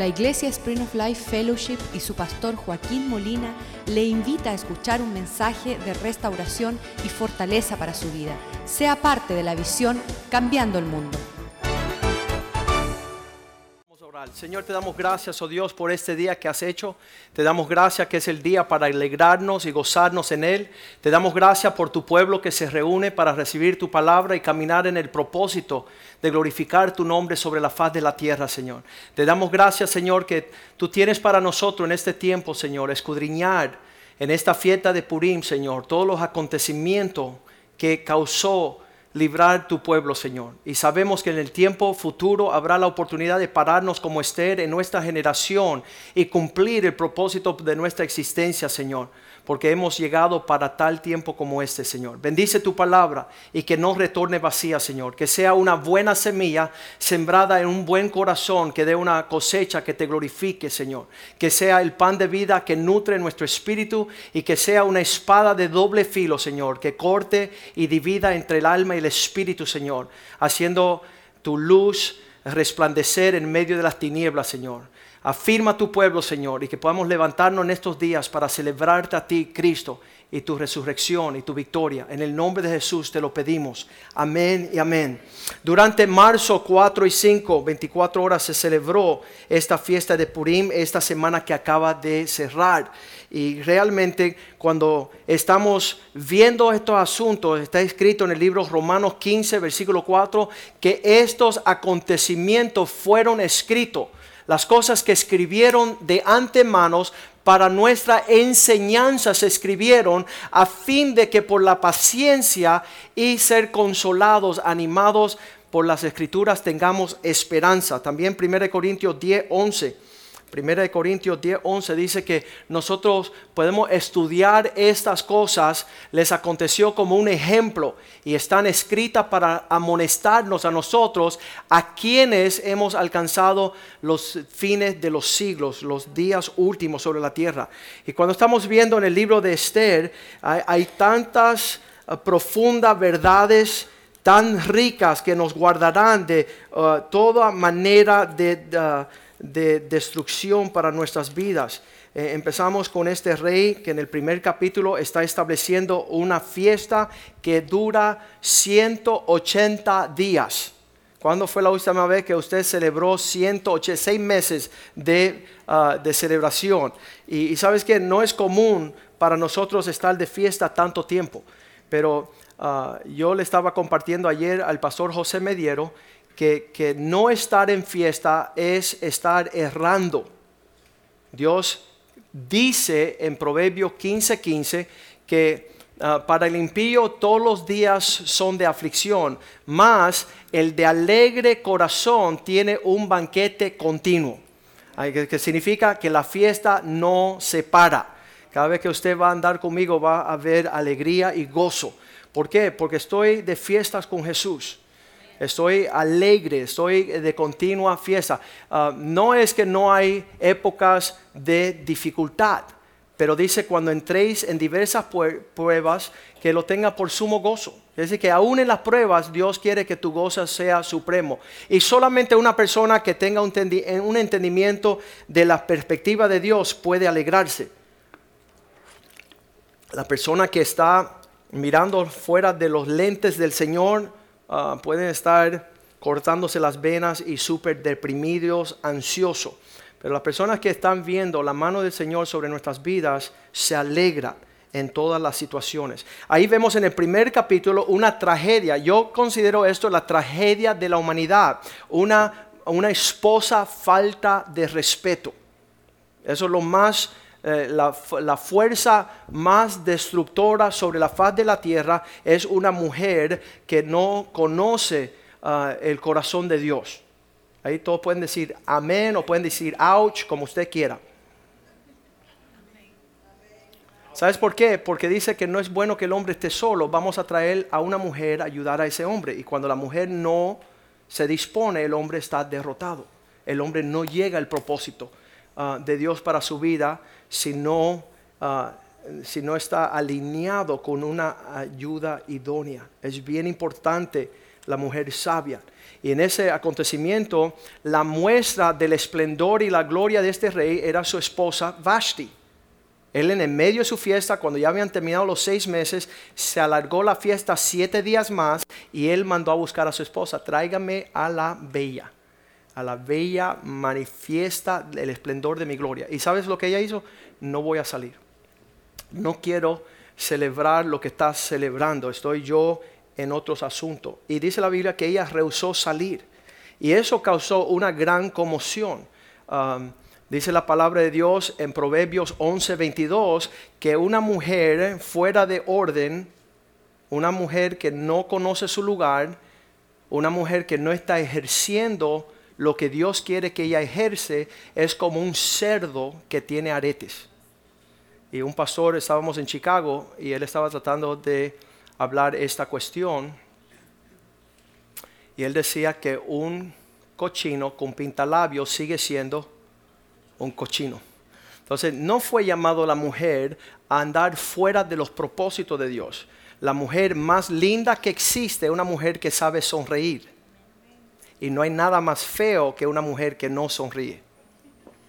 La Iglesia Spring of Life Fellowship y su pastor Joaquín Molina le invita a escuchar un mensaje de restauración y fortaleza para su vida. Sea parte de la visión Cambiando el Mundo. Señor, te damos gracias, oh Dios, por este día que has hecho. Te damos gracias que es el día para alegrarnos y gozarnos en él. Te damos gracias por tu pueblo que se reúne para recibir tu palabra y caminar en el propósito de glorificar tu nombre sobre la faz de la tierra, Señor. Te damos gracias, Señor, que tú tienes para nosotros en este tiempo, Señor, escudriñar en esta fiesta de Purim, Señor, todos los acontecimientos que causó librar tu pueblo, Señor. Y sabemos que en el tiempo futuro habrá la oportunidad de pararnos como Esther en nuestra generación y cumplir el propósito de nuestra existencia, Señor porque hemos llegado para tal tiempo como este, Señor. Bendice tu palabra y que no retorne vacía, Señor. Que sea una buena semilla sembrada en un buen corazón, que dé una cosecha que te glorifique, Señor. Que sea el pan de vida que nutre nuestro espíritu y que sea una espada de doble filo, Señor, que corte y divida entre el alma y el espíritu, Señor, haciendo tu luz resplandecer en medio de las tinieblas, Señor. Afirma tu pueblo, Señor, y que podamos levantarnos en estos días para celebrarte a ti, Cristo, y tu resurrección y tu victoria. En el nombre de Jesús te lo pedimos. Amén y amén. Durante marzo 4 y 5, 24 horas se celebró esta fiesta de Purim, esta semana que acaba de cerrar. Y realmente cuando estamos viendo estos asuntos, está escrito en el libro Romanos 15, versículo 4, que estos acontecimientos fueron escritos las cosas que escribieron de antemano para nuestra enseñanza se escribieron a fin de que por la paciencia y ser consolados, animados por las escrituras tengamos esperanza. También 1 Corintios 10, 11 Primera de Corintios 10, 11 dice que nosotros podemos estudiar estas cosas, les aconteció como un ejemplo y están escritas para amonestarnos a nosotros, a quienes hemos alcanzado los fines de los siglos, los días últimos sobre la tierra. Y cuando estamos viendo en el libro de Esther, hay, tantas uh, profundas verdades tan ricas que nos guardarán de uh, toda manera de... de destrucción para nuestras vidas. Eh, empezamos con este rey que en el primer capítulo está estableciendo una fiesta que dura 180 días. ¿Cuándo fue la última vez que usted celebró 186 meses de, ah, de celebración? Y, sabes que no es común para nosotros estar de fiesta tanto tiempo, pero ah, yo le estaba compartiendo ayer al pastor José Mediero que, no estar en fiesta es estar errando. Dios dice en Proverbios 15:15 15, que ah, para el impío todos los días son de aflicción, mas el de alegre corazón tiene un banquete continuo. Que significa que la fiesta no se para. Cada vez que usted va a andar conmigo va a haber alegría y gozo. ¿Por qué? Porque estoy de fiestas con Jesús estoy alegre, estoy de continua fiesta. Ah, no es que no hay épocas de dificultad, pero dice cuando entréis en diversas pruebas, que lo tenga por sumo gozo. Es decir, que aún en las pruebas Dios quiere que tu gozo sea supremo. Y solamente una persona que tenga un, un entendimiento de la perspectiva de Dios puede alegrarse. La persona que está mirando fuera de los lentes del Señor, Ah, pueden estar cortándose las venas y súper deprimidos, ansiosos. Pero las personas que están viendo la mano del Señor sobre nuestras vidas se alegran en todas las situaciones. Ahí vemos en el primer capítulo una tragedia. Yo considero esto la tragedia de la humanidad. Una, una esposa falta de respeto. Eso es lo más eh, la, fuerza más destructora sobre la faz de la tierra es una mujer que no conoce ah, el corazón de Dios. Ahí todos pueden decir amén o pueden decir ouch, como usted quiera. ¿Sabes por qué? Porque dice que no es bueno que el hombre esté solo. Vamos a traer a una mujer a ayudar a ese hombre. Y cuando la mujer no se dispone, el hombre está derrotado. El hombre no llega al propósito ah, de Dios para su vida si no, ah, si no está alineado con una ayuda idónea. Es bien importante la mujer sabia. Y en ese acontecimiento, la muestra del esplendor y la gloria de este rey era su esposa Vashti. Él en el medio de su fiesta, cuando ya habían terminado los seis meses, se alargó la fiesta siete días más y él mandó a buscar a su esposa, tráigame a la bella, a la bella manifiesta el esplendor de mi gloria. ¿Y sabes lo que ella hizo? No voy a salir. No quiero celebrar lo que estás celebrando, estoy yo en otros asuntos. Y dice la Biblia que ella rehusó salir. Y eso causó una gran conmoción. Um, Dice la palabra de Dios en Proverbios 11:22 que una mujer fuera de orden, una mujer que no conoce su lugar, una mujer que no está ejerciendo lo que Dios quiere que ella ejerce, es como un cerdo que tiene aretes. Y un pastor, estábamos en Chicago y él estaba tratando de hablar esta cuestión. Y él decía que un cochino con pintalabios sigue siendo un cochino. Entonces, no fue llamado la mujer a andar fuera de los propósitos de Dios. La mujer más linda que existe es una mujer que sabe sonreír. Y no hay nada más feo que una mujer que no sonríe.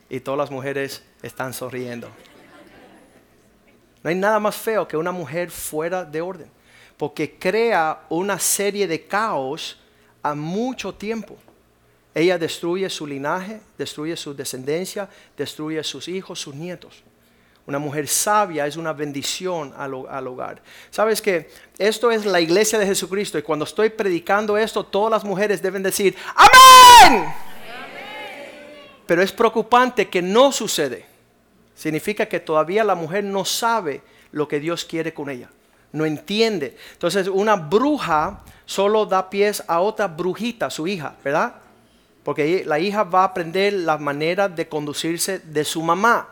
Y todas las mujeres están sonriendo. No hay nada más feo que una mujer fuera de orden. Porque crea una serie de caos a mucho tiempo. Ella destruye su linaje, destruye su descendencia, destruye sus hijos, sus nietos. Una mujer sabia es una bendición al, hogar. Sabes que esto es la iglesia de Jesucristo y cuando estoy predicando esto, todas las mujeres deben decir, amén. Pero es preocupante que no sucede. Significa que todavía la mujer no sabe lo que Dios quiere con ella. No entiende. Entonces una bruja solo da pies a otra brujita, su hija, ¿verdad? Porque la hija va a aprender la manera de conducirse de su mamá.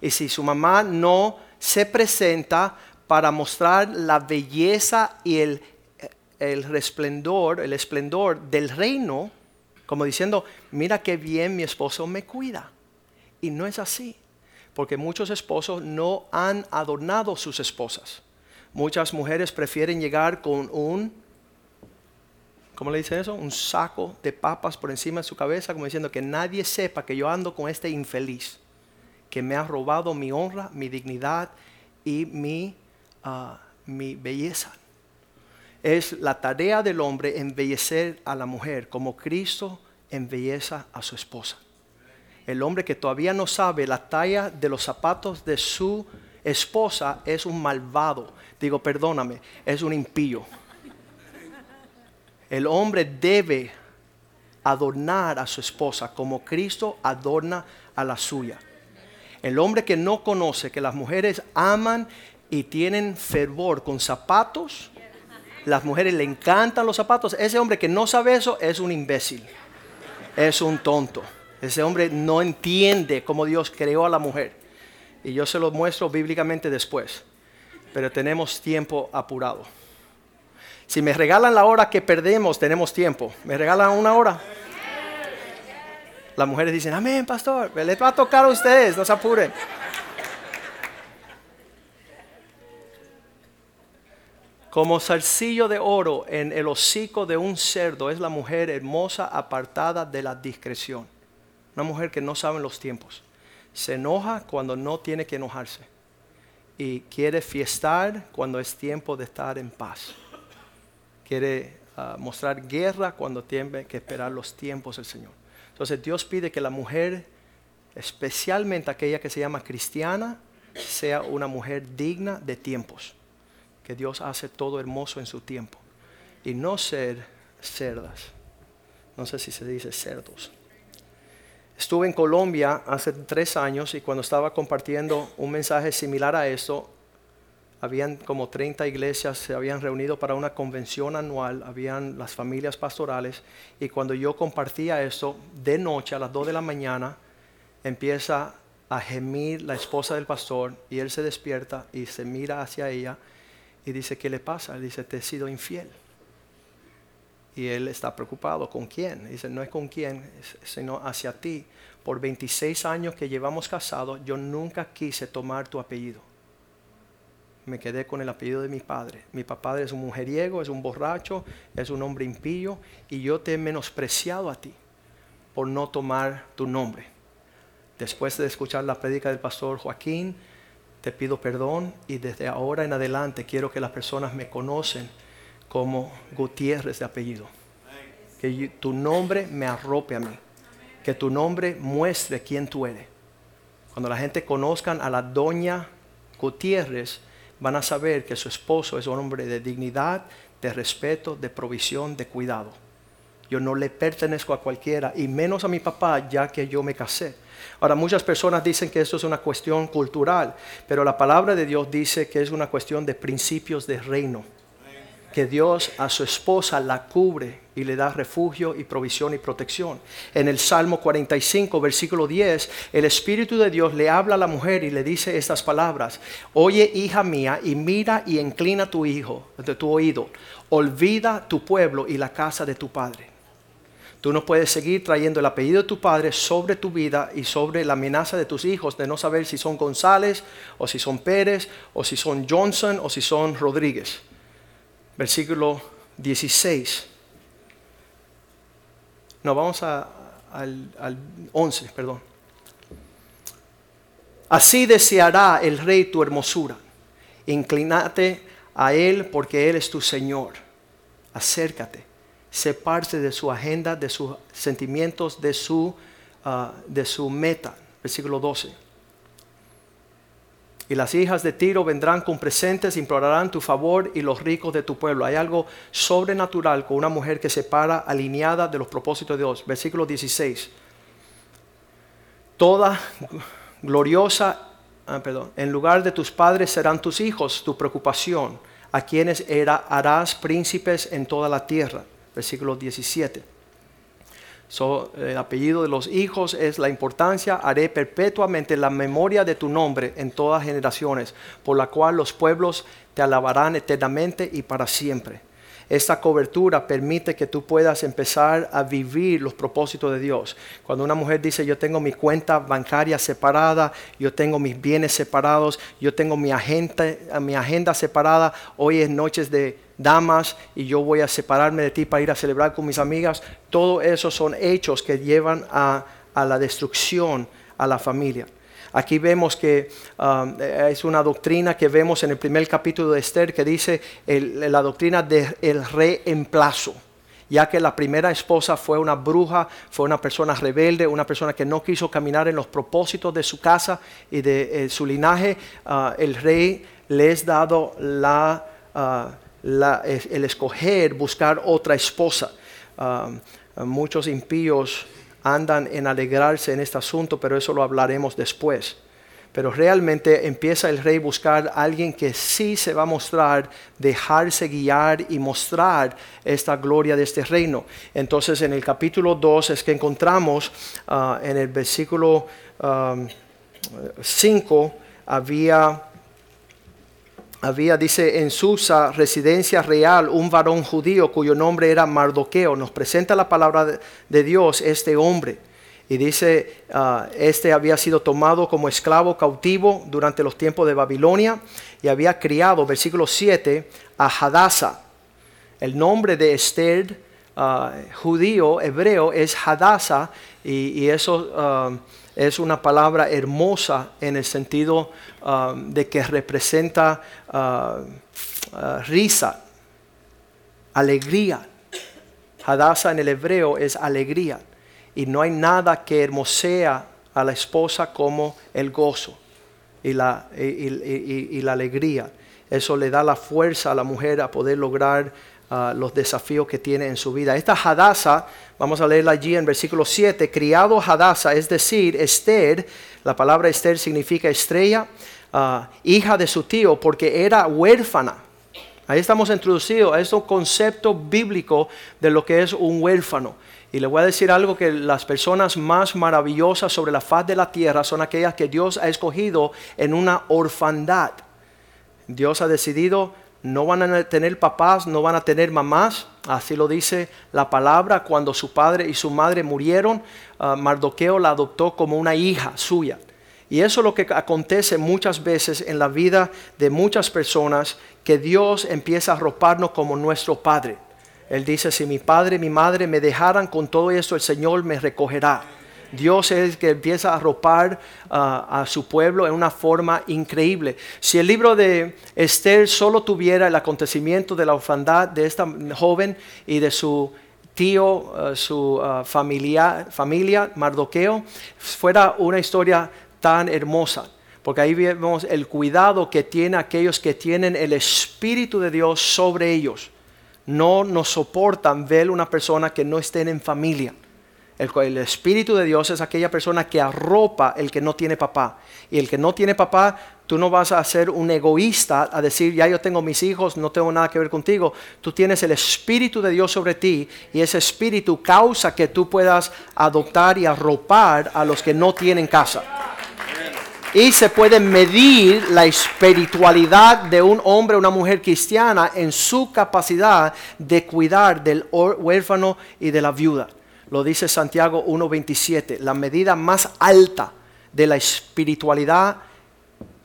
Y si su mamá no se presenta para mostrar la belleza y el, resplendor, el esplendor del reino, como diciendo, mira qué bien mi esposo me cuida. Y no es así, porque muchos esposos no han adornado sus esposas. Muchas mujeres prefieren llegar con un ¿cómo le dicen eso? Un saco de papas por encima de su cabeza, como diciendo que nadie sepa que yo ando con este infeliz, que me ha robado mi honra, mi dignidad y mi, ah, mi belleza. Es la tarea del hombre embellecer a la mujer como Cristo embelleza a su esposa. El hombre que todavía no sabe la talla de los zapatos de su esposa es un malvado. Digo, perdóname, es un impío. El hombre debe adornar a su esposa como Cristo adorna a la suya. El hombre que no conoce que las mujeres aman y tienen fervor con zapatos, las mujeres le encantan los zapatos, ese hombre que no sabe eso es un imbécil, es un tonto. Ese hombre no entiende cómo Dios creó a la mujer. Y yo se lo muestro bíblicamente después. Pero tenemos tiempo apurado. Si me regalan la hora que perdemos, tenemos tiempo. ¿Me regalan una hora? Las mujeres dicen, amén, pastor. Les va a tocar a ustedes, no se apuren. Como zarcillo de oro en el hocico de un cerdo es la mujer hermosa apartada de la discreción. Una mujer que no sabe los tiempos. Se enoja cuando no tiene que enojarse. Y quiere fiestar cuando es tiempo de estar en paz quiere ah, mostrar guerra cuando tiene que esperar los tiempos del Señor. Entonces Dios pide que la mujer, especialmente aquella que se llama cristiana, sea una mujer digna de tiempos. Que Dios hace todo hermoso en su tiempo. Y no ser cerdas. No sé si se dice cerdos. Estuve en Colombia hace tres años y cuando estaba compartiendo un mensaje similar a esto, habían como 30 iglesias, se habían reunido para una convención anual, habían las familias pastorales, y cuando yo compartía eso, de noche a las 2 de la mañana, empieza a gemir la esposa del pastor, y él se despierta y se mira hacia ella y dice, ¿qué le pasa? Él dice, te he sido infiel. Y él está preocupado, ¿con quién? Dice, no es con quién, sino hacia ti. Por 26 años que llevamos casados, yo nunca quise tomar tu apellido me quedé con el apellido de mi padre. Mi papá es un mujeriego, es un borracho, es un hombre impío y yo te he menospreciado a ti por no tomar tu nombre. Después de escuchar la prédica del pastor Joaquín, te pido perdón y desde ahora en adelante quiero que las personas me conocen como Gutiérrez de apellido. Que tu nombre me arrope a mí. Que tu nombre muestre quién tú eres. Cuando la gente conozcan a la doña Gutiérrez, van a saber que su esposo es un hombre de dignidad, de respeto, de provisión, de cuidado. Yo no le pertenezco a cualquiera, y menos a mi papá, ya que yo me casé. Ahora, muchas personas dicen que esto es una cuestión cultural, pero la palabra de Dios dice que es una cuestión de principios de reino que Dios a su esposa la cubre y le da refugio y provisión y protección. En el Salmo 45, versículo 10, el Espíritu de Dios le habla a la mujer y le dice estas palabras, oye hija mía y mira y inclina tu hijo, de tu oído, olvida tu pueblo y la casa de tu padre. Tú no puedes seguir trayendo el apellido de tu padre sobre tu vida y sobre la amenaza de tus hijos de no saber si son González o si son Pérez o si son Johnson o si son Rodríguez versículo 16. No, vamos al, al 11, perdón. Así deseará el rey tu hermosura. Inclínate a él porque él es tu Señor. Acércate. Sé de su agenda, de sus sentimientos, de su, ah, de su meta. Versículo 12. Y las hijas de Tiro vendrán con presentes, implorarán tu favor y los ricos de tu pueblo. Hay algo sobrenatural con una mujer que se para alineada de los propósitos de Dios. Versículo 16. Toda gloriosa, ah, perdón, en lugar de tus padres serán tus hijos tu preocupación, a quienes era, harás príncipes en toda la tierra. Versículo 17 el apellido de los hijos es la importancia, haré perpetuamente la memoria de tu nombre en todas generaciones, por la cual los pueblos te alabarán eternamente y para siempre. Esta cobertura permite que tú puedas empezar a vivir los propósitos de Dios. Cuando una mujer dice, yo tengo mi cuenta bancaria separada, yo tengo mis bienes separados, yo tengo mi agenda, mi agenda separada, hoy es noches de damas y yo voy a separarme de ti para ir a celebrar con mis amigas. Todo eso son hechos que llevan a, la destrucción a la familia. Aquí vemos que um, es una doctrina que vemos en el primer capítulo de Esther que dice la doctrina del reemplazo ya que la primera esposa fue una bruja, fue una persona rebelde, una persona que no quiso caminar en los propósitos de su casa y de eh, su linaje, uh, el rey les ha dado la, uh, el escoger buscar otra esposa. Um, muchos impíos andan en alegrarse en este asunto, pero eso lo hablaremos después. Pero realmente empieza el rey a buscar a alguien que sí se va a mostrar, dejarse guiar y mostrar esta gloria de este reino. Entonces en el capítulo 2 es que encontramos uh, en el versículo 5 um, había había, dice, en Susa, residencia real, un varón judío cuyo nombre era Mardoqueo. Nos presenta la palabra de, Dios este hombre. Y dice, ah, este había sido tomado como esclavo cautivo durante los tiempos de Babilonia y había criado, versículo 7, a Hadassah. El nombre de Esther, ah, judío, hebreo, es Hadassah y, eso... Ah, es una palabra hermosa en el sentido um, de que representa uh, uh, risa, alegría. Hadassah en el hebreo es alegría. Y no hay nada que hermosea a la esposa como el gozo y la, y la alegría. Eso le da la fuerza a la mujer a poder lograr los desafíos que tiene en su vida. Esta Hadasa, vamos a leerla allí en versículo 7, criado Hadasa, es decir, Esther, la palabra Esther significa estrella, ah, hija de su tío, porque era huérfana. Ahí estamos introducidos a este concepto bíblico de lo que es un huérfano. Y le voy a decir algo que las personas más maravillosas sobre la faz de la tierra son aquellas que Dios ha escogido en una orfandad. Dios ha decidido no van a tener papás, no van a tener mamás. Así lo dice la palabra. Cuando su padre y su madre murieron, ah, Mardoqueo la adoptó como una hija suya. Y eso es lo que acontece muchas veces en la vida de muchas personas, que Dios empieza a arroparnos como nuestro Padre. Él dice, si mi padre y mi madre me dejaran con todo esto, el Señor me recogerá. Dios es el que empieza a arropar a su pueblo en una forma increíble. Si el libro de Esther solo tuviera el acontecimiento de la orfandad de esta joven y de su tío, su familia, familia, Mardoqueo, fuera una historia tan hermosa. Porque ahí vemos el cuidado que tiene aquellos que tienen el Espíritu de Dios sobre ellos. No nos soportan ver una persona que no esté en familia. El, Espíritu de Dios es aquella persona que arropa el que no tiene papá. Y el que no tiene papá, tú no vas a ser un egoísta a decir, ya yo tengo mis hijos, no tengo nada que ver contigo. Tú tienes el Espíritu de Dios sobre ti y ese Espíritu causa que tú puedas adoptar y arropar a los que no tienen casa. Y se puede medir la espiritualidad de un hombre o una mujer cristiana en su capacidad de cuidar del huérfano y de la viuda. Lo dice Santiago 1.27. La medida más alta de la espiritualidad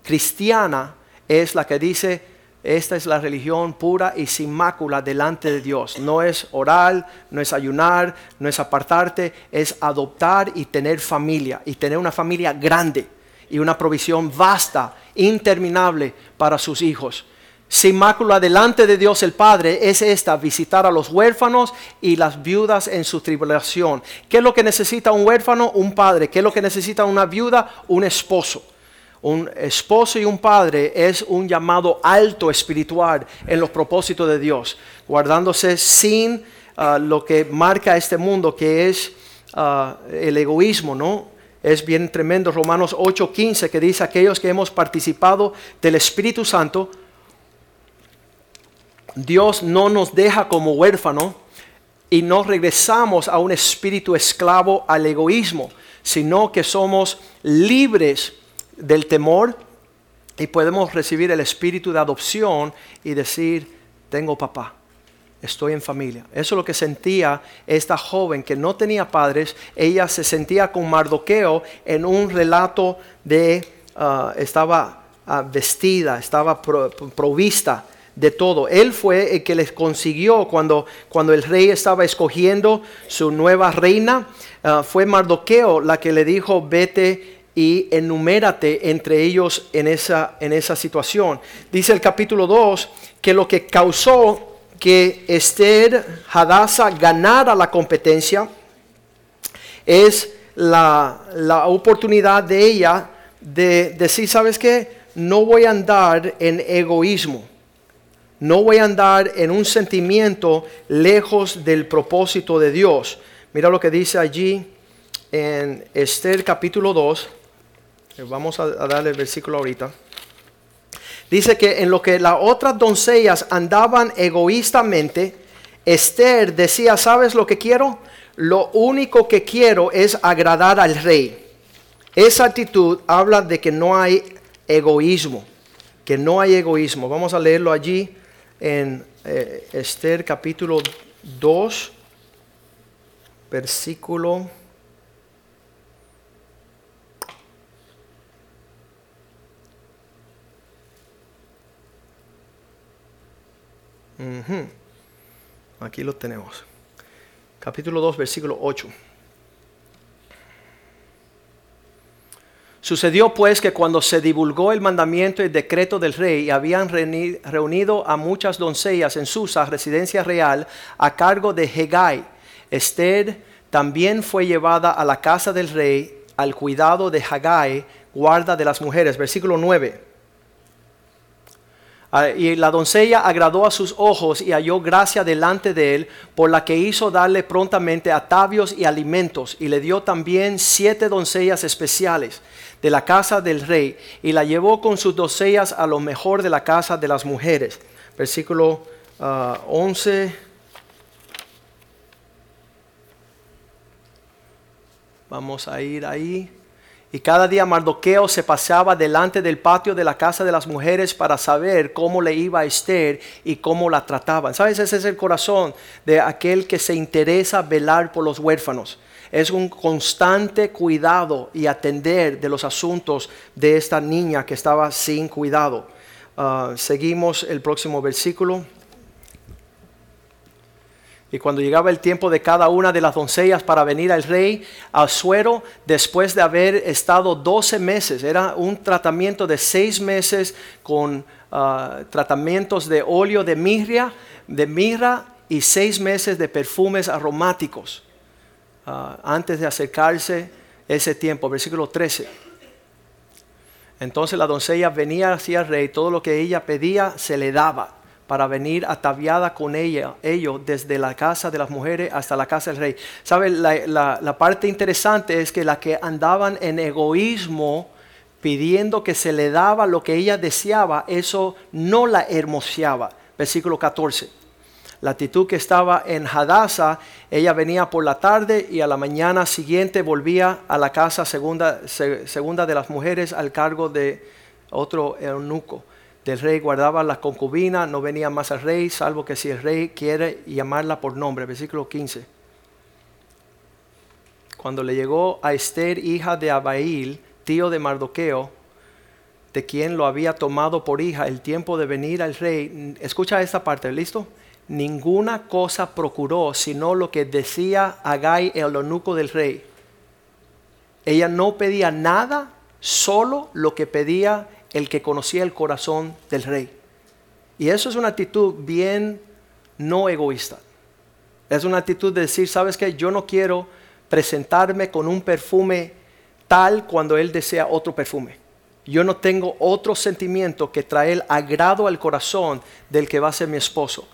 cristiana es la que dice, esta es la religión pura y sin mácula delante de Dios. No es orar, no es ayunar, no es apartarte, es adoptar y tener familia y tener una familia grande y una provisión vasta, interminable para sus hijos sin mácula delante de Dios el Padre es esta, visitar a los huérfanos y las viudas en su tribulación. ¿Qué es lo que necesita un huérfano? Un padre. ¿Qué es lo que necesita una viuda? Un esposo. Un esposo y un padre es un llamado alto espiritual en los propósitos de Dios, guardándose sin ah, lo que marca este mundo, que es ah, el egoísmo, ¿no? Es bien tremendo Romanos 8:15 que dice aquellos que hemos participado del Espíritu Santo, Dios no nos deja como huérfano y no regresamos a un espíritu esclavo al egoísmo, sino que somos libres del temor y podemos recibir el espíritu de adopción y decir, tengo papá, estoy en familia. Eso es lo que sentía esta joven que no tenía padres. Ella se sentía con Mardoqueo en un relato de, ah, estaba ah, vestida, estaba provista de todo. Él fue el que les consiguió cuando, cuando el rey estaba escogiendo su nueva reina. Ah, fue Mardoqueo la que le dijo, vete y enumérate entre ellos en esa, en esa situación. Dice el capítulo 2 que lo que causó que Esther Hadassah ganara la competencia es la, la oportunidad de ella de decir, ¿sabes qué? No voy a andar en egoísmo no voy a andar en un sentimiento lejos del propósito de Dios. Mira lo que dice allí en Esther capítulo 2. Vamos a, darle el versículo ahorita. Dice que en lo que las otras doncellas andaban egoístamente, Esther decía, ¿sabes lo que quiero? Lo único que quiero es agradar al rey. Esa actitud habla de que no hay egoísmo, que no hay egoísmo. Vamos a leerlo allí en eh, Esther capítulo 2, versículo Aquí lo tenemos. Capítulo 2, versículo 8. Sucedió pues que cuando se divulgó el mandamiento y el decreto del rey y habían reunido a muchas doncellas en Susa, residencia real, a cargo de Hegai, Esther también fue llevada a la casa del rey al cuidado de Hegai, guarda de las mujeres. Versículo 9. Ah, y la doncella agradó a sus ojos y halló gracia delante de él, por la que hizo darle prontamente atavios y alimentos, y le dio también siete doncellas especiales de la casa del rey, y la llevó con sus doncellas a lo mejor de la casa de las mujeres. Versículo 11. Ah, Vamos a ir ahí. Y cada día Mardoqueo se paseaba delante del patio de la casa de las mujeres para saber cómo le iba a Esther y cómo la trataban. ¿Sabes? Ese es el corazón de aquel que se interesa velar por los huérfanos. Es un constante cuidado y atender de los asuntos de esta niña que estaba sin cuidado. Ah, seguimos el próximo versículo. Y cuando llegaba el tiempo de cada una de las doncellas para venir al rey suero después de haber estado 12 meses, era un tratamiento de seis meses con ah, tratamientos de óleo de mirra, de mirra y seis meses de perfumes aromáticos ah, antes de acercarse ese tiempo, versículo 13. Entonces la doncella venía hacia el rey, todo lo que ella pedía se le daba para venir ataviada con ella, ello desde la casa de las mujeres hasta la casa del rey. ¿Sabe? La, la, parte interesante es que la que andaban en egoísmo, pidiendo que se le daba lo que ella deseaba, eso no la hermoseaba. Versículo 14. La actitud que estaba en Hadassah, ella venía por la tarde y a la mañana siguiente volvía a la casa segunda, segunda de las mujeres al cargo de otro eunuco del rey guardaba la concubina, no venía más al rey, salvo que si el rey quiere llamarla por nombre. Versículo 15. Cuando le llegó a Esther, hija de Abail, tío de Mardoqueo, de quien lo había tomado por hija, el tiempo de venir al rey, escucha esta parte, ¿listo? Ninguna cosa procuró sino lo que decía Agai, el eunuco del rey. Ella no pedía nada, solo lo que pedía el que conocía el corazón del rey. Y eso es una actitud bien no egoísta. Es una actitud de decir, sabes que yo no quiero presentarme con un perfume tal cuando él desea otro perfume. Yo no tengo otro sentimiento que traer agrado al corazón del que va a ser mi esposo.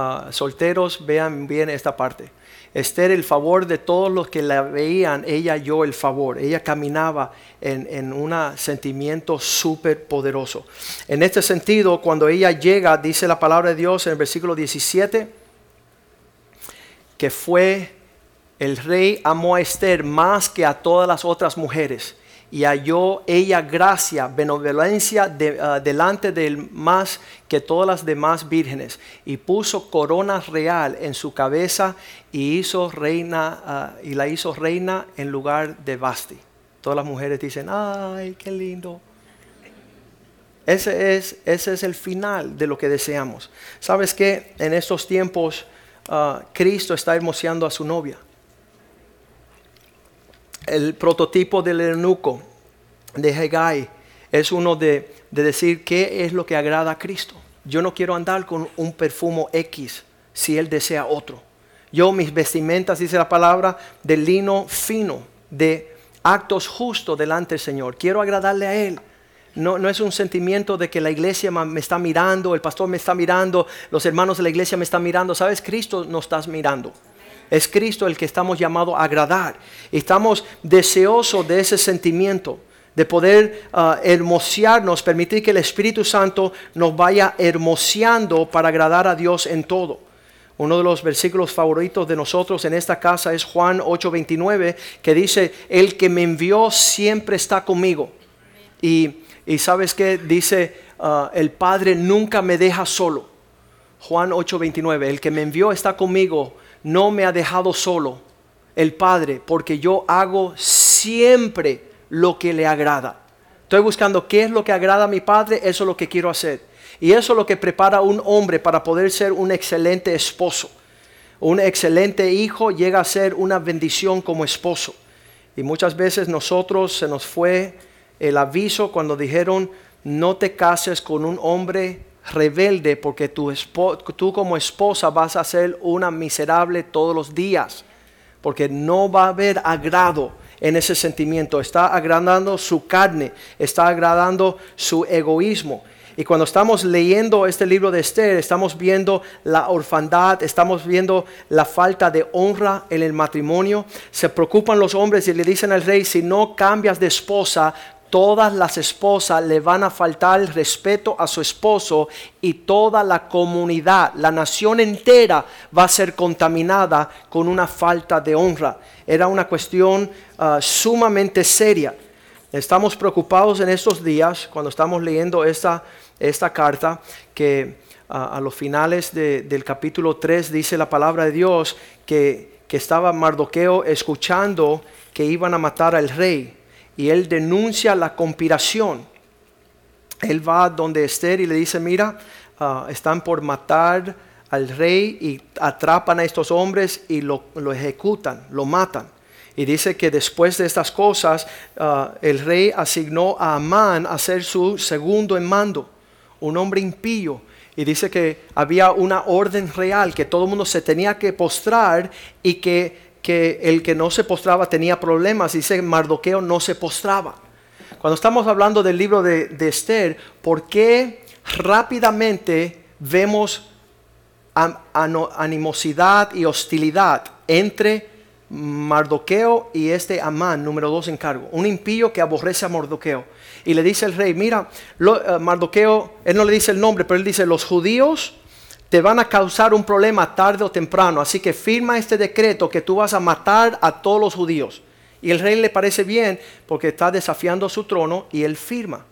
Ah, solteros, vean bien esta parte. Esther el favor de todos los que la veían, ella yo el favor. Ella caminaba en, un sentimiento súper poderoso. En este sentido, cuando ella llega, dice la palabra de Dios en el versículo 17, que fue el rey amó a Esther más que a todas las otras mujeres y halló ella gracia, benevolencia ah, delante de él más que todas las demás vírgenes, y puso corona real en su cabeza y hizo reina ah, y la hizo reina en lugar de Basti. Todas las mujeres dicen, ay, qué lindo. Ese es, ese es el final de lo que deseamos. ¿Sabes que En estos tiempos ah, Cristo está hermoseando a su novia el prototipo del eunuco de Hegai es uno de, decir qué es lo que agrada a Cristo. Yo no quiero andar con un perfume X si Él desea otro. Yo mis vestimentas, dice la palabra, de lino fino, de actos justos delante del Señor. Quiero agradarle a Él. No, no, es un sentimiento de que la iglesia me está mirando, el pastor me está mirando, los hermanos de la iglesia me están mirando. ¿Sabes? Cristo nos está mirando. Es Cristo el que estamos llamados a agradar. Estamos deseosos de ese sentimiento, de poder uh, hermosearnos, permitir que el Espíritu Santo nos vaya hermoseando para agradar a Dios en todo. Uno de los versículos favoritos de nosotros en esta casa es Juan 8:29, que dice, el que me envió siempre está conmigo. Y, sabes que dice, uh, el Padre nunca me deja solo. Juan 8:29, el que me envió está conmigo no me ha dejado solo el Padre, porque yo hago siempre lo que le agrada. Estoy buscando qué es lo que agrada a mi Padre, eso es lo que quiero hacer. Y eso es lo que prepara a un hombre para poder ser un excelente esposo. Un excelente hijo llega a ser una bendición como esposo. Y muchas veces nosotros se nos fue el aviso cuando dijeron, no te cases con un hombre rebelde porque tú, como esposa vas a ser una miserable todos los días. Porque no va a haber agrado en ese sentimiento. Está agradando su carne, está agradando su egoísmo. Y cuando estamos leyendo este libro de Esther, estamos viendo la orfandad, estamos viendo la falta de honra en el matrimonio. Se preocupan los hombres y le dicen al rey, si no cambias de esposa, todas las esposas le van a faltar el respeto a su esposo y toda la comunidad, la nación entera va a ser contaminada con una falta de honra. Era una cuestión ah, sumamente seria. Estamos preocupados en estos días, cuando estamos leyendo esta, esta carta, que ah, a los finales del capítulo 3 dice la palabra de Dios que que estaba Mardoqueo escuchando que iban a matar al rey y él denuncia la conspiración. Él va donde Esther y le dice, mira, ah, están por matar al rey y atrapan a estos hombres y lo, ejecutan, lo matan. Y dice que después de estas cosas, ah, el rey asignó a Amán a ser su segundo en mando, un hombre impío. Y dice que había una orden real, que todo el mundo se tenía que postrar y que que el que no se postraba tenía problemas. Dice Mardoqueo no se postraba. Cuando estamos hablando del libro de, Esther, ¿por qué rápidamente vemos animosidad y hostilidad entre Mardoqueo y este Amán, número dos en cargo? Un impío que aborrece a Mardoqueo. Y le dice el rey, mira, eh, Mardoqueo, él no le dice el nombre, pero él dice, los judíos te van a causar un problema tarde o temprano. Así que firma este decreto que tú vas a matar a todos los judíos. Y el rey le parece bien porque está desafiando su trono y él firma.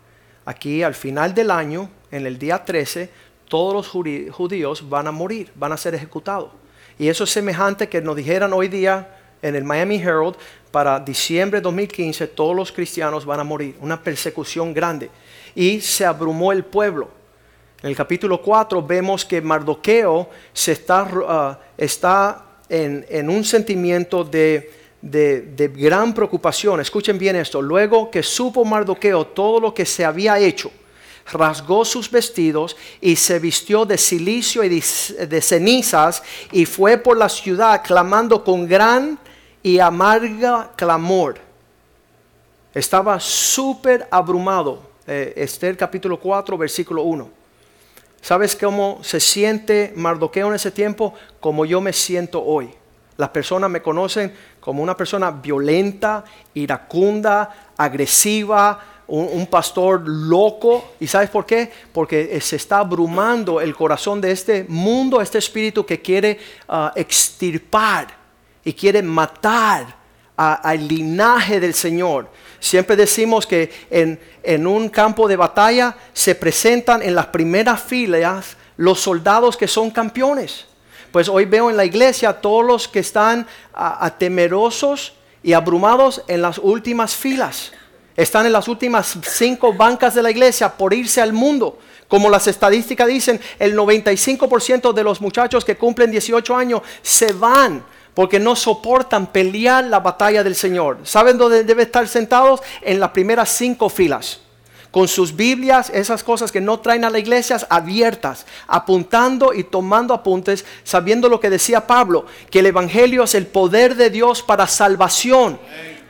Aquí al final del año, en el día 13, todos los judíos van a morir, van a ser ejecutados. Y eso es semejante que nos dijeran hoy día en el Miami Herald, para diciembre de 2015 todos los cristianos van a morir, una persecución grande. Y se abrumó el pueblo. En el capítulo 4 vemos que Mardoqueo se está, ah, en, un sentimiento de, de, gran preocupación. Escuchen bien esto. Luego que supo Mardoqueo todo lo que se había hecho, rasgó sus vestidos y se vistió de silicio y de cenizas y fue por la ciudad clamando con gran y amarga clamor. Estaba súper abrumado. Eh, Esther capítulo 4, versículo 1. ¿Sabes cómo se siente Mardoqueo en ese tiempo? Como yo me siento hoy. Las personas me conocen como una persona violenta, iracunda, agresiva, un, pastor loco. ¿Y sabes por qué? Porque se está abrumando el corazón de este mundo, este espíritu que quiere ah, extirpar y quiere matar al linaje del Señor. Siempre decimos que en, un campo de batalla se presentan en las primeras filas los soldados que son campeones. Pues hoy veo en la iglesia todos los que están temerosos y abrumados en las últimas filas. Están en las últimas cinco bancas de la iglesia por irse al mundo. Como las estadísticas dicen, el 95% de los muchachos que cumplen 18 años se van porque no soportan pelear la batalla del Señor. ¿Saben dónde deben estar sentados? En las primeras cinco filas, con sus Biblias, esas cosas que no traen a la iglesia abiertas, apuntando y tomando apuntes, sabiendo lo que decía Pablo, que el Evangelio es el poder de Dios para salvación,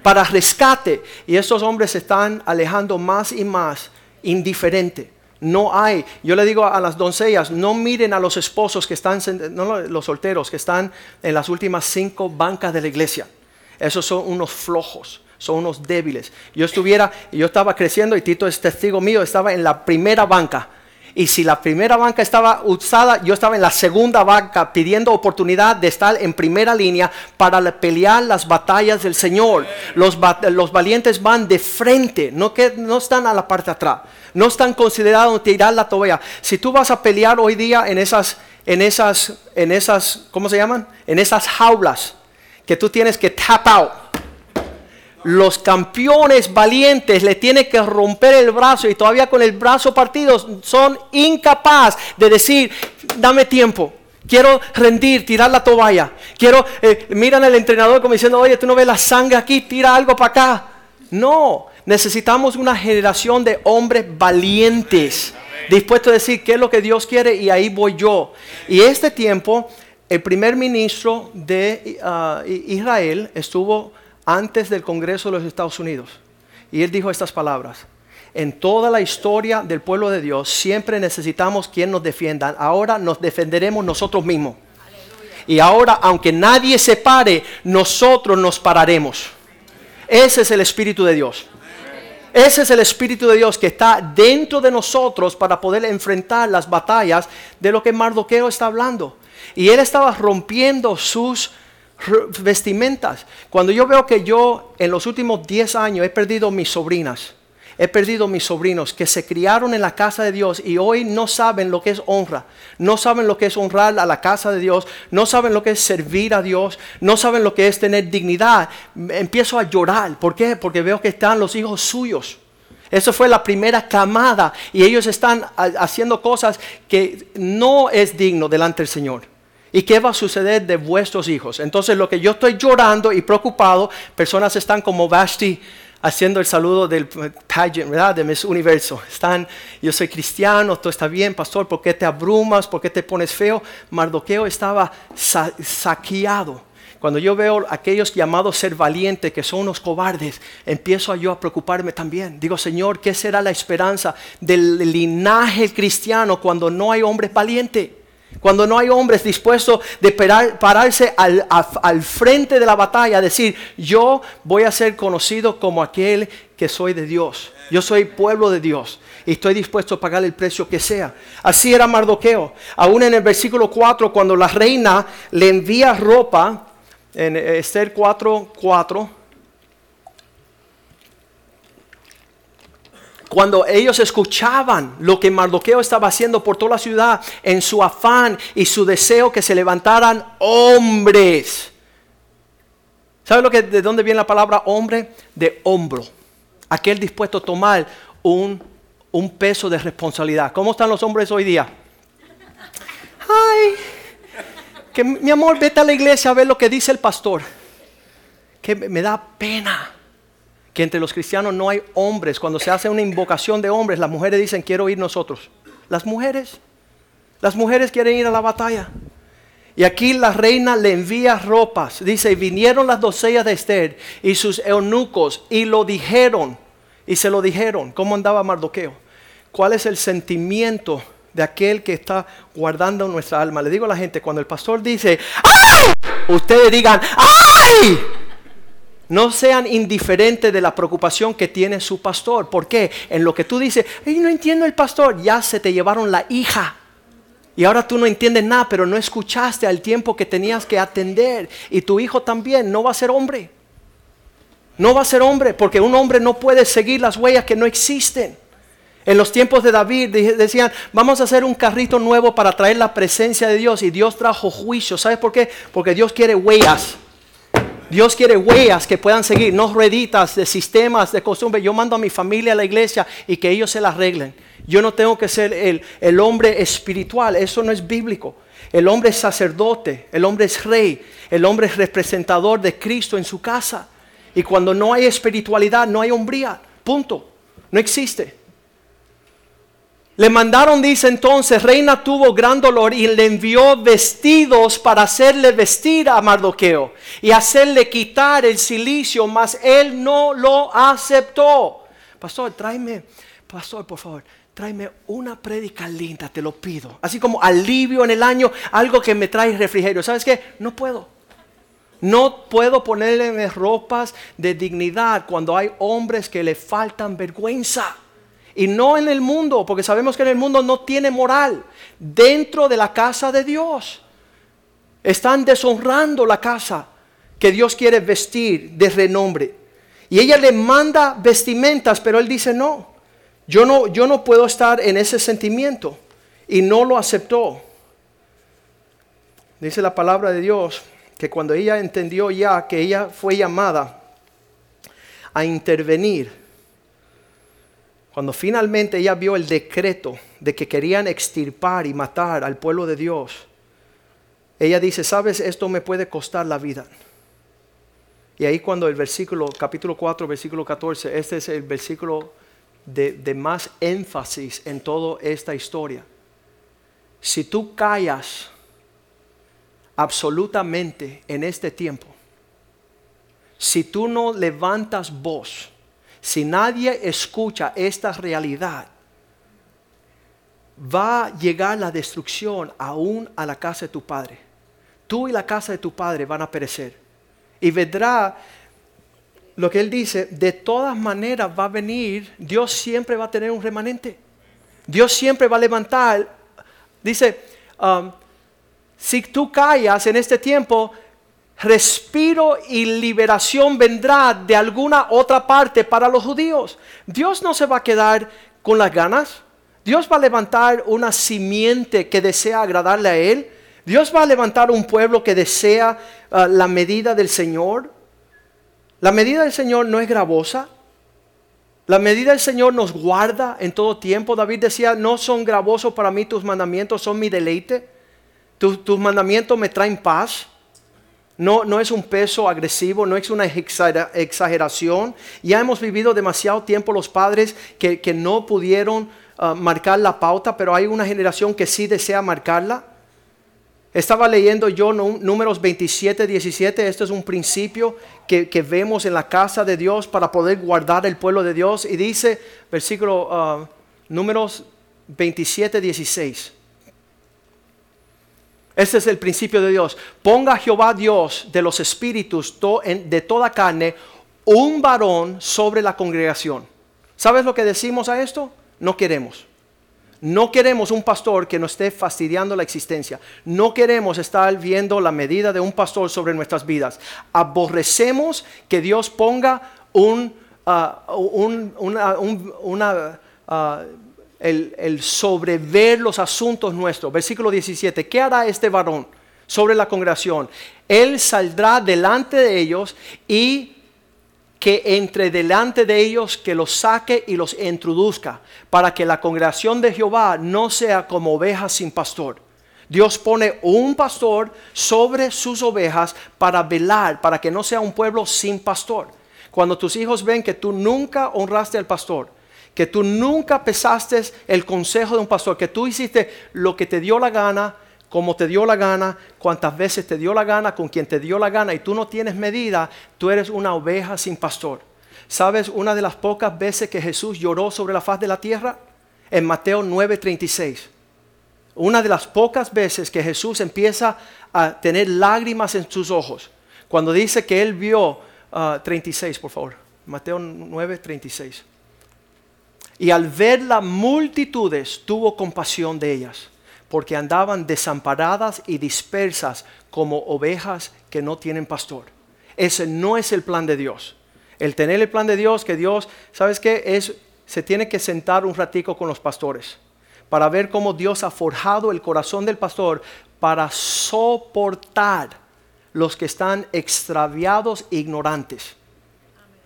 para rescate. Y estos hombres se están alejando más y más indiferente. No hay. Yo le digo a las doncellas, no miren a los esposos que están, no los solteros que están en las últimas cinco bancas de la iglesia. Esos son unos flojos, son unos débiles. Yo estuviera, yo estaba creciendo y Tito es testigo mío, estaba en la primera banca. Y si la primera banca estaba usada, yo estaba en la segunda banca pidiendo oportunidad de estar en primera línea para pelear las batallas del Señor. Los, valientes van de frente, no, que, no están a la parte de atrás no están considerados tirar la toalla. Si tú vas a pelear hoy día en esas, en esas, en esas, ¿cómo se llaman? En esas jaulas que tú tienes que tap out. Los campeones valientes le tienen que romper el brazo y todavía con el brazo partido son incapaces de decir, dame tiempo. Quiero rendir, tirar la toalla. Quiero, eh, miran al entrenador como diciendo, oye, tú no ves la sangre aquí, tira algo para acá. No, necesitamos una generación de hombres valientes, dispuestos a decir qué es lo que Dios quiere y ahí voy yo. Y este tiempo, el primer ministro de ah, Israel estuvo antes del Congreso de los Estados Unidos. Y él dijo estas palabras. En toda la historia del pueblo de Dios siempre necesitamos quien nos defienda. Ahora nos defenderemos nosotros mismos. Y ahora, aunque nadie se pare, nosotros nos pararemos. Ese es el Espíritu de Dios. Ese es el Espíritu de Dios que está dentro de nosotros para poder enfrentar las batallas de lo que Mardoqueo está hablando. Y él estaba rompiendo sus vestimentas. Cuando yo veo que yo en los últimos 10 años he perdido mis sobrinas, he perdido mis sobrinos que se criaron en la casa de Dios y hoy no saben lo que es honra, no saben lo que es honrar a la casa de Dios, no saben lo que es servir a Dios, no saben lo que es tener dignidad. Empiezo a llorar. ¿Por qué? Porque veo que están los hijos suyos. Eso fue la primera camada y ellos están haciendo cosas que no es digno delante del Señor. ¿Y qué va a suceder de vuestros hijos? Entonces lo que yo estoy llorando y preocupado, personas están como Vashti haciendo el saludo del pageant, ¿verdad? De mis universo. Están, yo soy cristiano, todo está bien, pastor, ¿por qué te abrumas? ¿Por qué te pones feo? Mardoqueo estaba saqueado. Cuando yo veo a aquellos llamados ser valientes, que son unos cobardes, empiezo yo a preocuparme también. Digo, Señor, ¿qué será la esperanza del linaje cristiano cuando no hay hombres valientes? Cuando no hay hombres dispuestos de pararse al, frente de la batalla, decir, yo voy a ser conocido como aquel que soy de Dios. Yo soy pueblo de Dios y estoy dispuesto a pagar el precio que sea. Así era Mardoqueo. Aún en el versículo 4, cuando la reina le envía ropa, en Esther 4, 4, cuando ellos escuchaban lo que Mardoqueo estaba haciendo por toda la ciudad, en su afán y su deseo que se levantaran hombres. ¿Sabe lo que, de dónde viene la palabra hombre? De hombro. Aquel dispuesto a tomar un, un peso de responsabilidad. ¿Cómo están los hombres hoy día? Ay, que mi amor, vete a la iglesia a ver lo que dice el pastor. Que me da pena que entre los cristianos no hay hombres. Cuando se hace una invocación de hombres, las mujeres dicen, quiero ir nosotros. Las mujeres, las mujeres quieren ir a la batalla. Y aquí la reina le envía ropas. Dice, vinieron las doncellas de Esther y sus eunucos y lo dijeron. Y se lo dijeron. ¿Cómo andaba Mardoqueo? ¿Cuál es el sentimiento de aquel que está guardando nuestra alma? Le digo a la gente, cuando el pastor dice, ¡ay! Ustedes digan, ¡ay! No sean indiferentes de la preocupación que tiene su pastor. ¿Por qué? En lo que tú dices, no entiendo el pastor, ya se te llevaron la hija. Y ahora tú no entiendes nada, pero no escuchaste al tiempo que tenías que atender. Y tu hijo también no va a ser hombre. No va a ser hombre, porque un hombre no puede seguir las huellas que no existen. En los tiempos de David decían, vamos a hacer un carrito nuevo para traer la presencia de Dios. Y Dios trajo juicio. ¿Sabes por qué? Porque Dios quiere huellas. Dios quiere huellas que puedan seguir, no rueditas de sistemas, de costumbre. Yo mando a mi familia a la iglesia y que ellos se la arreglen. Yo no tengo que ser el, el hombre espiritual, eso no es bíblico. El hombre es sacerdote, el hombre es rey, el hombre es representador de Cristo en su casa. Y cuando no hay espiritualidad, no hay hombría. Punto. No existe. Le mandaron, dice entonces, reina tuvo gran dolor y le envió vestidos para hacerle vestir a Mardoqueo y hacerle quitar el silicio, mas él no lo aceptó. Pastor, tráeme, pastor, por favor, tráeme una prédica linda, te lo pido. Así como alivio en el año, algo que me trae refrigerio. ¿Sabes qué? No puedo. No puedo ponerle ropas de dignidad cuando hay hombres que le faltan vergüenza. Y no en el mundo, porque sabemos que en el mundo no tiene moral. Dentro de la casa de Dios. Están deshonrando la casa que Dios quiere vestir de renombre. Y ella le manda vestimentas, pero él dice, no, yo no, yo no puedo estar en ese sentimiento. Y no lo aceptó. Dice la palabra de Dios que cuando ella entendió ya que ella fue llamada a intervenir, cuando finalmente ella vio el decreto de que querían extirpar y matar al pueblo de Dios, ella dice, sabes, esto me puede costar la vida. Y ahí cuando el versículo, capítulo 4, versículo 14, este es el versículo de, de más énfasis en toda esta historia. Si tú callas absolutamente en este tiempo, si tú no levantas voz, si nadie escucha esta realidad, va a llegar la destrucción aún a la casa de tu padre. Tú y la casa de tu padre van a perecer. Y vendrá lo que él dice, de todas maneras va a venir, Dios siempre va a tener un remanente. Dios siempre va a levantar. Dice, um, si tú callas en este tiempo, respiro y liberación vendrá de alguna otra parte para los judíos. Dios no se va a quedar con las ganas. Dios va a levantar una simiente que desea agradarle a Él. Dios va a levantar un pueblo que desea ah, la medida del Señor. La medida del Señor no es gravosa. La medida del Señor nos guarda en todo tiempo. David decía, no son gravosos para mí tus mandamientos, son mi deleite. tus mandamientos me traen paz. No, no es un peso agresivo, no es una exageración. Ya hemos vivido demasiado tiempo los padres que, no pudieron ah, marcar la pauta, pero hay una generación que sí desea marcarla. Estaba leyendo yo números 27, 17. Este es un principio que, vemos en la casa de Dios para poder guardar el pueblo de Dios. Y dice, versículo ah, números 27, 16. Este es el principio de Dios. Ponga Jehová Dios de los espíritus de toda carne un varón sobre la congregación. ¿Sabes lo que decimos a esto? No queremos. No queremos un pastor que nos esté fastidiando la existencia. No queremos estar viendo la medida de un pastor sobre nuestras vidas. Aborrecemos que Dios ponga un, uh, una, uh, el, sobrever los asuntos nuestros. Versículo 17, ¿qué hará este varón sobre la congregación? Él saldrá delante de ellos y que entre delante de ellos, que los saque y los introduzca, para que la congregación de Jehová no sea como ovejas sin pastor. Dios pone un pastor sobre sus ovejas para velar, para que no sea un pueblo sin pastor. Cuando tus hijos ven que tú nunca honraste al pastor, que tú nunca pesaste el consejo de un pastor, que tú hiciste lo que te dio la gana, como te dio la gana, cuantas veces te dio la gana, con quien te dio la gana, y tú no tienes medida, tú eres una oveja sin pastor. ¿Sabes una de las pocas veces que Jesús lloró sobre la faz de la tierra? En Mateo 9:36. Una de las pocas veces que Jesús empieza a tener lágrimas en sus ojos. Cuando dice que él vio, 36 ah, por favor, Mateo 9:36. Y al ver las multitudes tuvo compasión de ellas, porque andaban desamparadas y dispersas como ovejas que no tienen pastor. Ese no es el plan de Dios. El tener el plan de Dios, que Dios, ¿sabes qué? Es, se tiene que sentar un ratico con los pastores para ver cómo Dios ha forjado el corazón del pastor para soportar los que están extraviados e ignorantes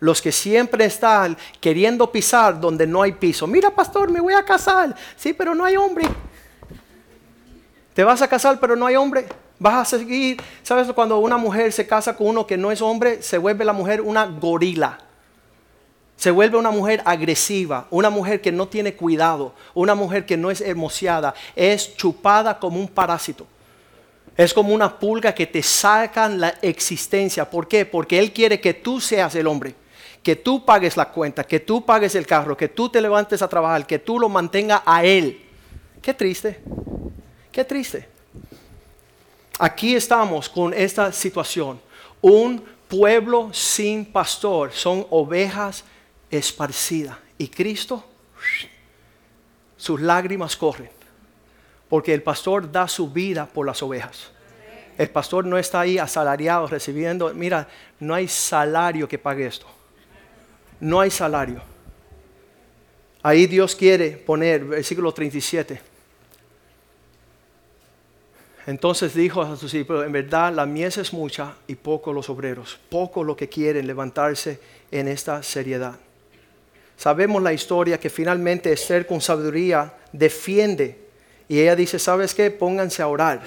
los que siempre están queriendo pisar donde no hay piso. Mira, pastor, me voy a casar. Sí, pero no hay hombre. Te vas a casar, pero no hay hombre. Vas a seguir. ¿Sabes cuando una mujer se casa con uno que no es hombre, se vuelve la mujer una gorila? Se vuelve una mujer agresiva, una mujer que no tiene cuidado, una mujer que no es hermoseada, es chupada como un parásito. Es como una pulga que te sacan la existencia. ¿Por qué? Porque Él quiere que tú seas el hombre que tú pagues la cuenta, que tú pagues el carro, que tú te levantes a trabajar, que tú lo mantenga a Él. Qué triste, qué triste. Aquí estamos con esta situación. Un pueblo sin pastor, son ovejas esparcidas. Y Cristo, sus lágrimas corren, porque el pastor da su vida por las ovejas. El pastor no está ahí asalariado recibiendo, mira, no hay salario que pague esto no hay salario. Ahí Dios quiere poner, versículo 37. Entonces dijo a sus discípulos, en verdad la mies es mucha y poco los obreros, poco lo que quieren levantarse en esta seriedad. Sabemos la historia que finalmente Esther con sabiduría defiende y ella dice, ¿sabes qué? Pónganse a orar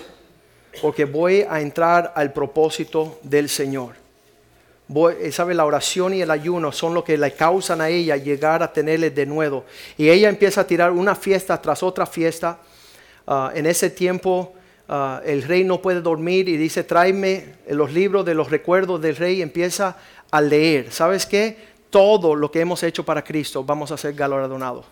porque voy a entrar al propósito del Señor. Sabe, la oración y el ayuno son lo que le causan a ella llegar a tenerle de nuevo. Y ella empieza a tirar una fiesta tras otra fiesta. Ah, en ese tiempo ah, el rey no puede dormir y dice, tráeme los libros de los recuerdos del rey y empieza a leer. ¿Sabes qué? Todo lo que hemos hecho para Cristo vamos a ser galardonados.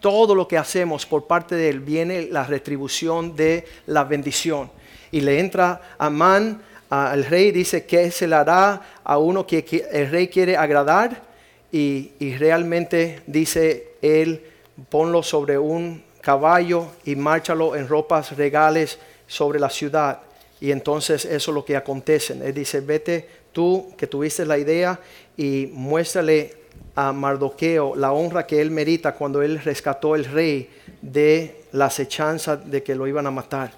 Todo lo que hacemos por parte de Él viene la retribución de la bendición. Y le entra a Man al rey dice que se le hará a uno que, el rey quiere agradar y, realmente dice él, ponlo sobre un caballo y márchalo en ropas regales sobre la ciudad. Y entonces eso es lo que acontece. Él dice, vete tú que tuviste la idea y muéstrale a Mardoqueo la honra que él merita cuando él rescató el rey de la acechanza de que lo iban a matar.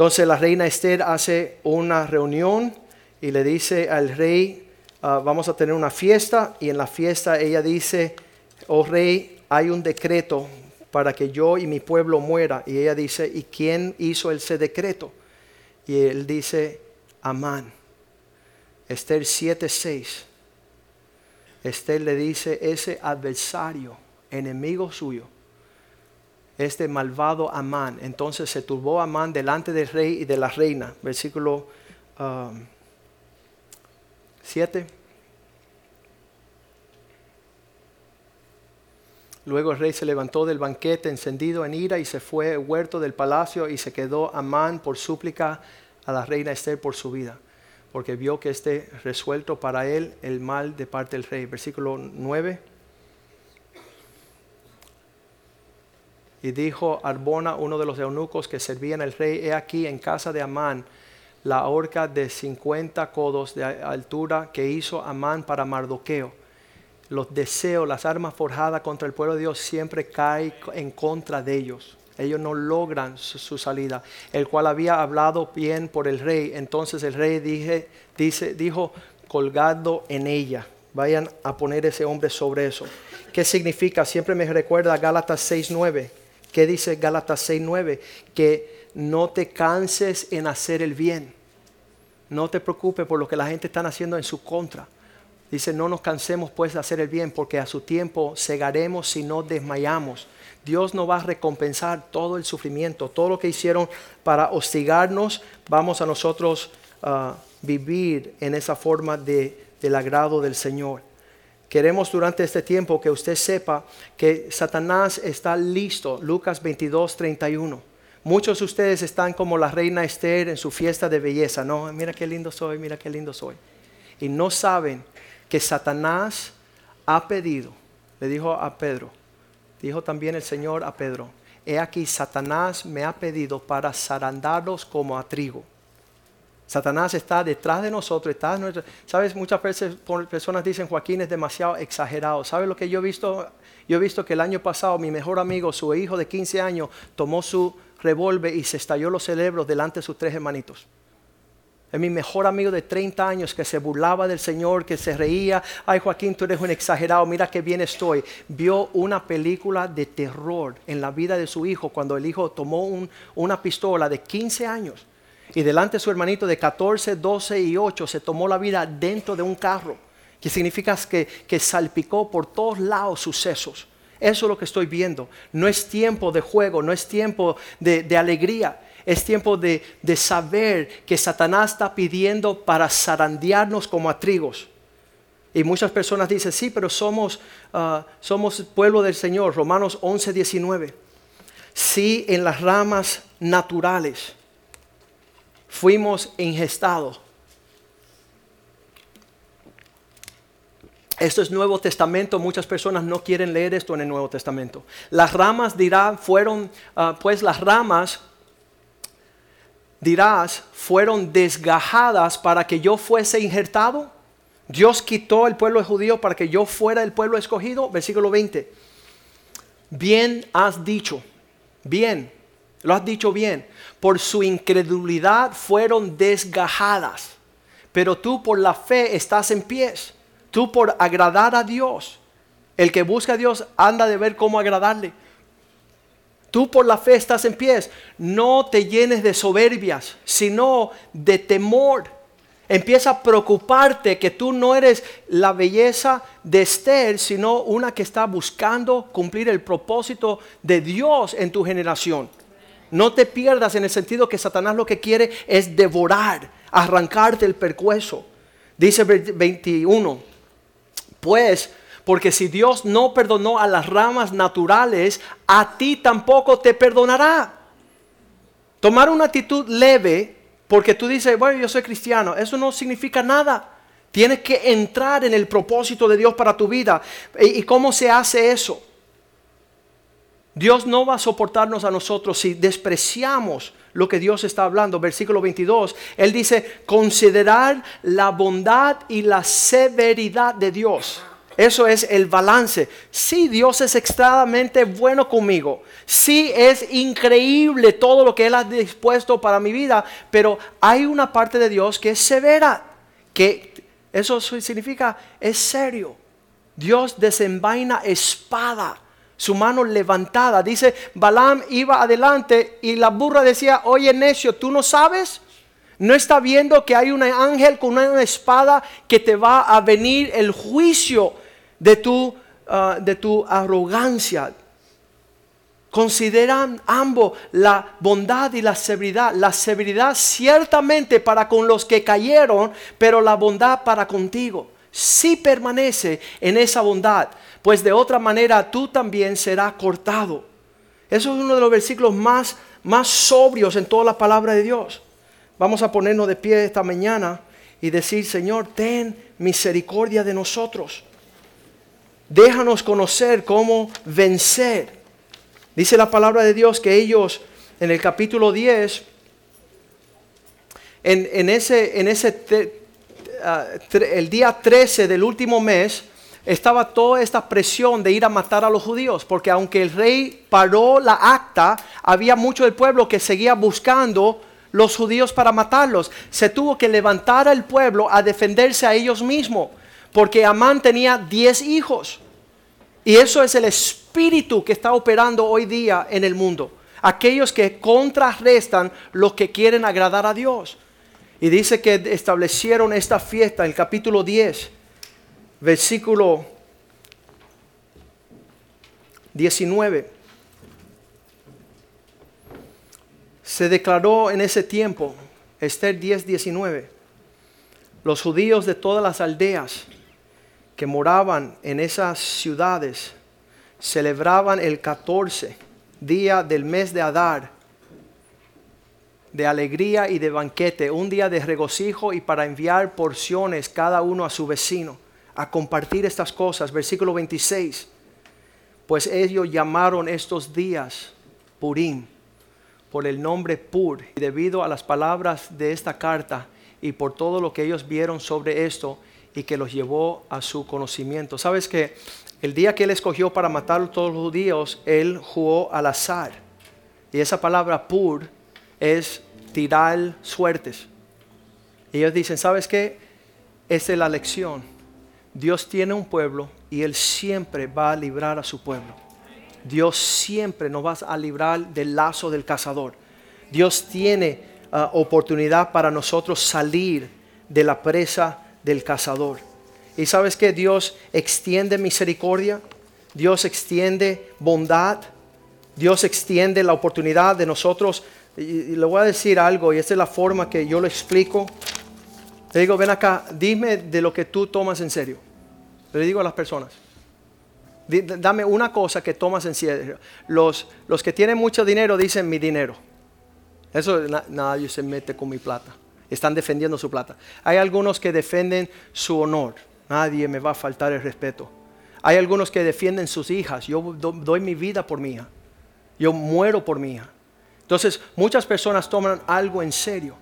Entonces la reina Esther hace una reunión y le dice al rey, ah, vamos a tener una fiesta y en la fiesta ella dice, oh rey, hay un decreto para que yo y mi pueblo muera. Y ella dice, ¿y quién hizo ese decreto? Y él dice, Amán. Esther 7:6. Esther le dice, ese adversario, enemigo suyo, este malvado Amán. Entonces se turbó Amán delante del rey y de la reina. Versículo 7. Um, Luego el rey se levantó del banquete encendido en ira y se fue al huerto del palacio y se quedó Amán por súplica a la reina Esther por su vida, porque vio que esté resuelto para él el mal de parte del rey. Versículo 9. Y dijo Arbona, uno de los eunucos que servían al rey, he aquí en casa de Amán la horca de 50 codos de altura que hizo Amán para Mardoqueo los deseos, las armas forjadas contra el pueblo de Dios siempre caen en contra de ellos. Ellos no logran su, salida. El cual había hablado bien por el rey. Entonces el rey dijo, colgado en ella. Vayan a poner ese hombre sobre eso. ¿Qué significa? Siempre me recuerda Gálatas 6.9. ¿Qué dice Gálatas 6.9? Que no te canses en hacer el bien. No te preocupes por lo que la gente está haciendo en su contra Dice, no nos cansemos pues de hacer el bien, porque a su tiempo cegaremos si no desmayamos. Dios no va a recompensar todo el sufrimiento, todo lo que hicieron para hostigarnos, vamos a nosotros a vivir en esa forma de, del agrado del Señor. Queremos durante este tiempo que usted sepa que Satanás está listo. Lucas 22, 31. Muchos de ustedes están como la reina Esther en su fiesta de belleza. No, mira qué lindo soy, mira qué lindo soy. Y no saben que Satanás ha pedido, le dijo a Pedro, dijo también el Señor a Pedro, he aquí Satanás me ha pedido para zarandarlos como a trigo. Satanás está detrás de nosotros, está sabes, muchas veces personas dicen Joaquín es demasiado exagerado. ¿Sabes lo que yo he visto? Yo he visto que el año pasado mi mejor amigo, su hijo de 15 años, tomó su revólver y se estalló los cerebros delante de sus tres hermanitos. Es mi mejor amigo de 30 años que se burlaba del Señor, que se reía. Ay, Joaquín, tú eres un exagerado, mira qué bien estoy. Vio una película de terror en la vida de su hijo cuando el hijo tomó una pistola de 15 años y delante de su hermanito de 14, 12 y 8 se tomó la vida dentro de un carro. Que significa que, que salpicó por todos lados sucesos. Eso es lo que estoy viendo. No es tiempo de juego, no es tiempo de, de alegría es tiempo de, saber que Satanás está pidiendo para zarandearnos como a trigos. Y muchas personas dicen, sí, pero somos, uh, somos pueblo del Señor. Romanos 11, 19. Si en las ramas naturales fuimos ingestados. Esto es Nuevo Testamento, muchas personas no quieren leer esto en el Nuevo Testamento. Las ramas dirá, fueron, uh, pues las ramas dirás, fueron desgajadas para que yo fuese injertado. Dios quitó el pueblo judío para que yo fuera el pueblo escogido. Versículo 20. Bien has dicho, bien, lo has dicho bien. Por su incredulidad fueron desgajadas. Pero tú por la fe estás en pies. Tú por agradar a Dios. El que busca a Dios anda de ver cómo agradarle. Tú por la fe estás en pies. No te llenes de soberbias, sino de temor. Empieza a preocuparte que tú no eres la belleza de Esther, sino una que está buscando cumplir el propósito de Dios en tu generación. No te pierdas en el sentido que Satanás lo que quiere es devorar, arrancarte el percueso. Dice 21, pues porque si Dios no perdonó a las ramas naturales, a ti tampoco te perdonará. Tomar una actitud leve, porque tú dices, bueno, yo soy cristiano, eso no significa nada. Tienes que entrar en el propósito de Dios para tu vida. ¿Y cómo se hace eso? Dios no va a soportarnos a nosotros si despreciamos lo que Dios está hablando. Versículo 22, Él dice, considerar la bondad y la severidad de Dios. Eso es el balance. Sí, Dios es extremadamente bueno conmigo. Sí, es increíble todo lo que Él ha dispuesto para mi vida. Pero hay una parte de Dios que es severa. Que eso significa es serio. Dios desenvaina espada su mano levantada. Dice, Balaam iba adelante y la burra decía, oye necio, ¿tú no sabes? ¿No está viendo que hay un ángel con una espada que te va a venir el juicio de tu, ah, de tu arrogancia? Consideran ambos la bondad y la severidad. La severidad ciertamente para con los que cayeron, pero la bondad para contigo. Si permanece en esa bondad pues de otra manera tú también serás cortado. Eso es uno de los versículos más, más sobrios en toda la palabra de Dios. Vamos a ponernos de pie esta mañana y decir, Señor, ten misericordia de nosotros. Déjanos conocer cómo vencer. Dice la palabra de Dios que ellos en el capítulo 10, en, ese, en ese ah, el día 13 del último mes, estaba toda esta presión de ir a matar a los judíos, porque aunque el rey paró la acta, había mucho del pueblo que seguía buscando los judíos para matarlos. Se tuvo que levantar al pueblo a defenderse a ellos mismos, porque Amán tenía 10 hijos. Y eso es el espíritu que está operando hoy día en el mundo. Aquellos que contrarrestan los que quieren agradar a Dios. Y dice que establecieron esta fiesta, el capítulo 10 versículo 19. Se declaró en ese tiempo, Esther 10, 19, los judíos de todas las aldeas que moraban en esas ciudades celebraban el 14 día del mes de Adar de alegría y de banquete, un día de regocijo y para enviar porciones cada uno a su vecino a compartir estas cosas. Versículo 26. Pues ellos llamaron estos días Purim por el nombre Pur. Y debido a las palabras de esta carta y por todo lo que ellos vieron sobre esto y que los llevó a su conocimiento. Sabes que el día que él escogió para matar a todos los judíos, él jugó al azar. Y esa palabra Pur es tirar suertes. Ellos dicen, ¿sabes qué? Es la lección Dios tiene un pueblo y Él siempre va a librar a su pueblo. Dios siempre nos va a librar del lazo del cazador. Dios tiene ah, oportunidad para nosotros salir de la presa del cazador. Y sabes que Dios extiende misericordia, Dios extiende bondad, Dios extiende la oportunidad de nosotros. Y, le voy a decir algo, y esta es la forma que yo lo explico. Le digo, ven acá, dime de lo que tú tomas en serio. Le digo a las personas, dame una cosa que tomas en serio. Los, los que tienen mucho dinero dicen mi dinero. Eso nadie se mete con mi plata. Están defendiendo su plata. Hay algunos que defienden su honor. Nadie me va a faltar el respeto. Hay algunos que defienden sus hijas. Yo doy mi vida por mi hija. Yo muero por mi hija. Entonces, muchas personas toman algo en serio.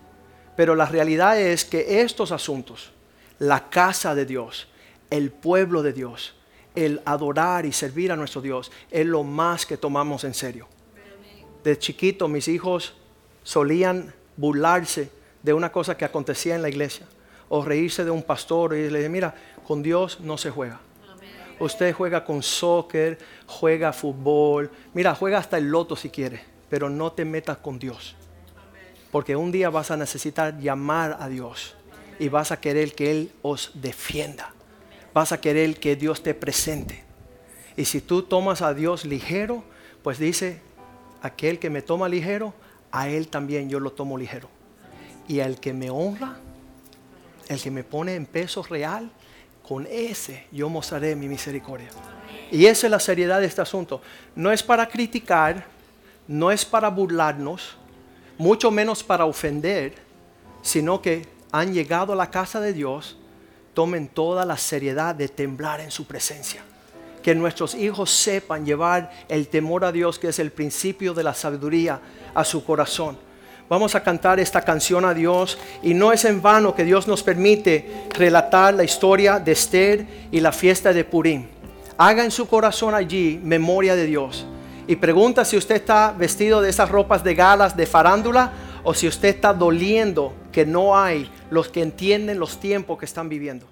Pero la realidad es que estos asuntos, la casa de Dios, el pueblo de Dios, el adorar y servir a nuestro Dios, es lo más que tomamos en serio. De chiquito mis hijos solían burlarse de una cosa que acontecía en la iglesia o reírse de un pastor y le dije, mira, con Dios no se juega. Usted juega con soccer, juega fútbol, mira, juega hasta el loto si quiere, pero no te metas con Dios. Porque un día vas a necesitar llamar a Dios y vas a querer que Él os defienda. Vas a querer que Dios te presente. Y si tú tomas a Dios ligero, pues dice, aquel que me toma ligero, a Él también yo lo tomo ligero. Y al que me honra, el que me pone en peso real, con ese yo mostraré mi misericordia. Y esa es la seriedad de este asunto. No es para criticar, no es para burlarnos, mucho menos para ofender, sino que han llegado a la casa de Dios, tomen toda la seriedad de temblar en su presencia. que nuestros hijos sepan llevar el temor a Dios, que es el principio de la sabiduría, a su corazón. Vamos a cantar esta canción a Dios y no es en vano que Dios nos permite relatar la historia de Esther y la fiesta de Purim. Haga en su corazón allí memoria de Dios y pregunta si usted está vestido de esas ropas de galas de farándula o si usted está doliendo que no hay los que entienden los tiempos que están viviendo.